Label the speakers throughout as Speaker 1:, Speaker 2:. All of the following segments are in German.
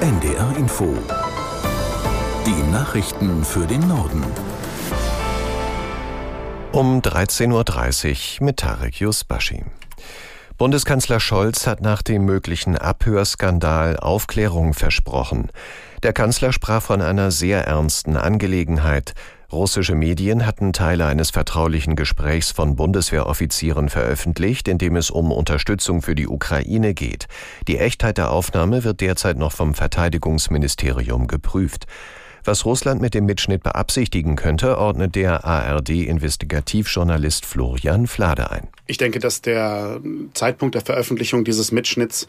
Speaker 1: NDR Info. Die Nachrichten für den Norden.
Speaker 2: Um 13.30 Uhr mit Tarek Yusbashi. Bundeskanzler Scholz hat nach dem möglichen Abhörskandal Aufklärung versprochen. Der Kanzler sprach von einer sehr ernsten Angelegenheit. Russische Medien hatten Teile eines vertraulichen Gesprächs von Bundeswehroffizieren veröffentlicht, in dem es um Unterstützung für die Ukraine geht. Die Echtheit der Aufnahme wird derzeit noch vom Verteidigungsministerium geprüft. Was Russland mit dem Mitschnitt beabsichtigen könnte, ordnet der ARD-Investigativjournalist Florian Flade ein.
Speaker 3: Ich denke, dass der Zeitpunkt der Veröffentlichung dieses Mitschnitts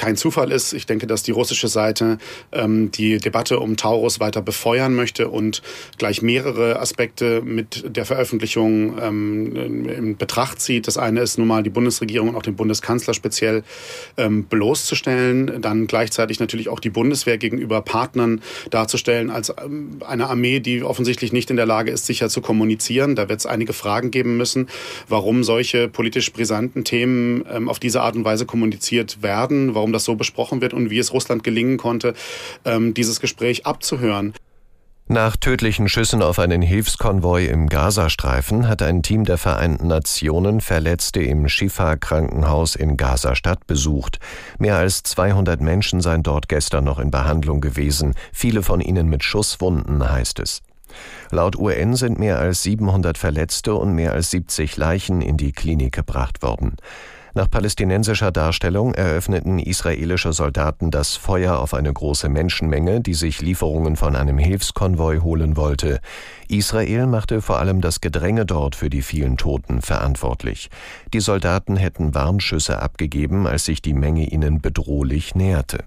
Speaker 3: kein Zufall ist. Ich denke, dass die russische Seite ähm, die Debatte um Taurus weiter befeuern möchte und gleich mehrere Aspekte mit der Veröffentlichung ähm, in Betracht zieht. Das eine ist nun mal die Bundesregierung und auch den Bundeskanzler speziell ähm, bloßzustellen, dann gleichzeitig natürlich auch die Bundeswehr gegenüber Partnern darzustellen als ähm, eine Armee, die offensichtlich nicht in der Lage ist, sicher zu kommunizieren. Da wird es einige Fragen geben müssen, warum solche politisch brisanten Themen ähm, auf diese Art und Weise kommuniziert werden, warum das so besprochen wird und wie es Russland gelingen konnte, ähm, dieses Gespräch abzuhören.
Speaker 2: Nach tödlichen Schüssen auf einen Hilfskonvoi im Gazastreifen hat ein Team der Vereinten Nationen Verletzte im Shifa-Krankenhaus in Gazastadt besucht. Mehr als 200 Menschen seien dort gestern noch in Behandlung gewesen, viele von ihnen mit Schusswunden, heißt es. Laut UN sind mehr als 700 Verletzte und mehr als 70 Leichen in die Klinik gebracht worden. Nach palästinensischer Darstellung eröffneten israelische Soldaten das Feuer auf eine große Menschenmenge, die sich Lieferungen von einem Hilfskonvoi holen wollte. Israel machte vor allem das Gedränge dort für die vielen Toten verantwortlich. Die Soldaten hätten Warnschüsse abgegeben, als sich die Menge ihnen bedrohlich näherte.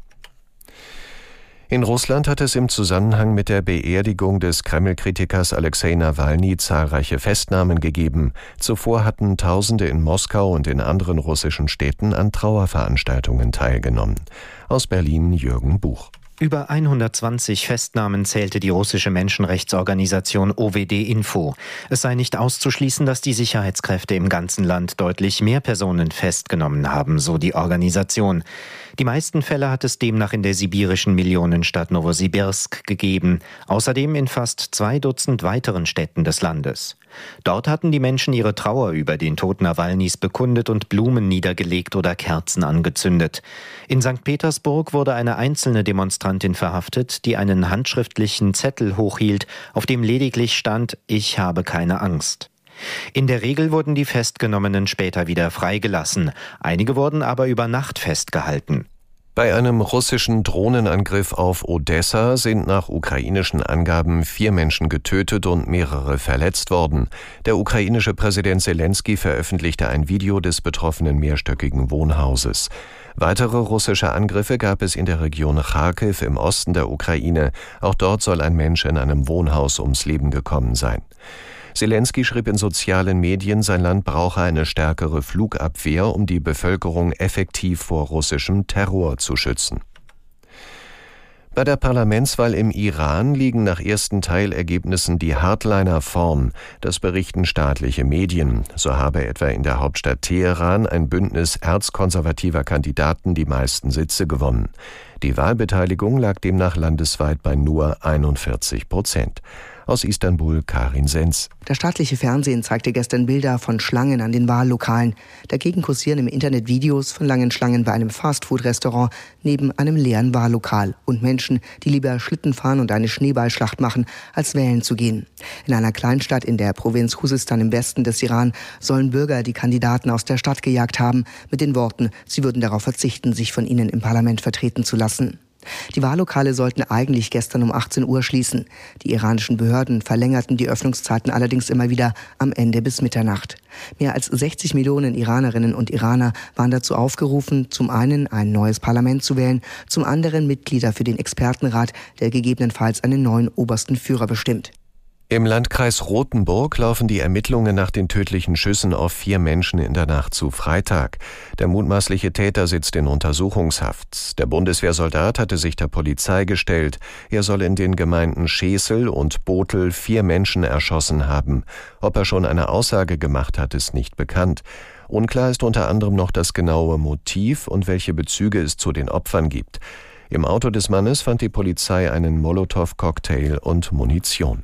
Speaker 2: In Russland hat es im Zusammenhang mit der Beerdigung des Kreml-Kritikers Alexei Nawalny zahlreiche Festnahmen gegeben. Zuvor hatten Tausende in Moskau und in anderen russischen Städten an Trauerveranstaltungen teilgenommen. Aus Berlin Jürgen Buch.
Speaker 4: Über 120 Festnahmen zählte die russische Menschenrechtsorganisation OWD Info. Es sei nicht auszuschließen, dass die Sicherheitskräfte im ganzen Land deutlich mehr Personen festgenommen haben, so die Organisation. Die meisten Fälle hat es demnach in der sibirischen Millionenstadt Novosibirsk gegeben, außerdem in fast zwei Dutzend weiteren Städten des Landes. Dort hatten die Menschen ihre Trauer über den Tod Nawalnys bekundet und Blumen niedergelegt oder Kerzen angezündet. In St. Petersburg wurde eine einzelne Demonstrantin verhaftet, die einen handschriftlichen Zettel hochhielt, auf dem lediglich stand Ich habe keine Angst. In der Regel wurden die Festgenommenen später wieder freigelassen, einige wurden aber über Nacht festgehalten.
Speaker 2: Bei einem russischen Drohnenangriff auf Odessa sind nach ukrainischen Angaben vier Menschen getötet und mehrere verletzt worden. Der ukrainische Präsident Zelensky veröffentlichte ein Video des betroffenen mehrstöckigen Wohnhauses. Weitere russische Angriffe gab es in der Region Kharkiv im Osten der Ukraine. Auch dort soll ein Mensch in einem Wohnhaus ums Leben gekommen sein. Zelensky schrieb in sozialen Medien, sein Land brauche eine stärkere Flugabwehr, um die Bevölkerung effektiv vor russischem Terror zu schützen. Bei der Parlamentswahl im Iran liegen nach ersten Teilergebnissen die Hardliner vorn. Das berichten staatliche Medien. So habe etwa in der Hauptstadt Teheran ein Bündnis erzkonservativer Kandidaten die meisten Sitze gewonnen. Die Wahlbeteiligung lag demnach landesweit bei nur 41 Prozent. Aus Istanbul Karin Sens.
Speaker 5: Das staatliche Fernsehen zeigte gestern Bilder von Schlangen an den Wahllokalen. Dagegen kursieren im Internet Videos von langen Schlangen bei einem Fastfood-Restaurant neben einem leeren Wahllokal und Menschen, die lieber Schlitten fahren und eine Schneeballschlacht machen, als wählen zu gehen. In einer Kleinstadt in der Provinz Khuzestan im Westen des Iran sollen Bürger die Kandidaten aus der Stadt gejagt haben, mit den Worten, sie würden darauf verzichten, sich von ihnen im Parlament vertreten zu lassen. Die Wahllokale sollten eigentlich gestern um 18 Uhr schließen. Die iranischen Behörden verlängerten die Öffnungszeiten allerdings immer wieder am Ende bis Mitternacht. Mehr als 60 Millionen Iranerinnen und Iraner waren dazu aufgerufen, zum einen ein neues Parlament zu wählen, zum anderen Mitglieder für den Expertenrat, der gegebenenfalls einen neuen obersten Führer bestimmt.
Speaker 2: Im Landkreis Rothenburg laufen die Ermittlungen nach den tödlichen Schüssen auf vier Menschen in der Nacht zu Freitag. Der mutmaßliche Täter sitzt in Untersuchungshaft. Der Bundeswehrsoldat hatte sich der Polizei gestellt. Er soll in den Gemeinden Schesel und Botel vier Menschen erschossen haben. Ob er schon eine Aussage gemacht hat, ist nicht bekannt. Unklar ist unter anderem noch das genaue Motiv und welche Bezüge es zu den Opfern gibt. Im Auto des Mannes fand die Polizei einen Molotow-Cocktail und Munition.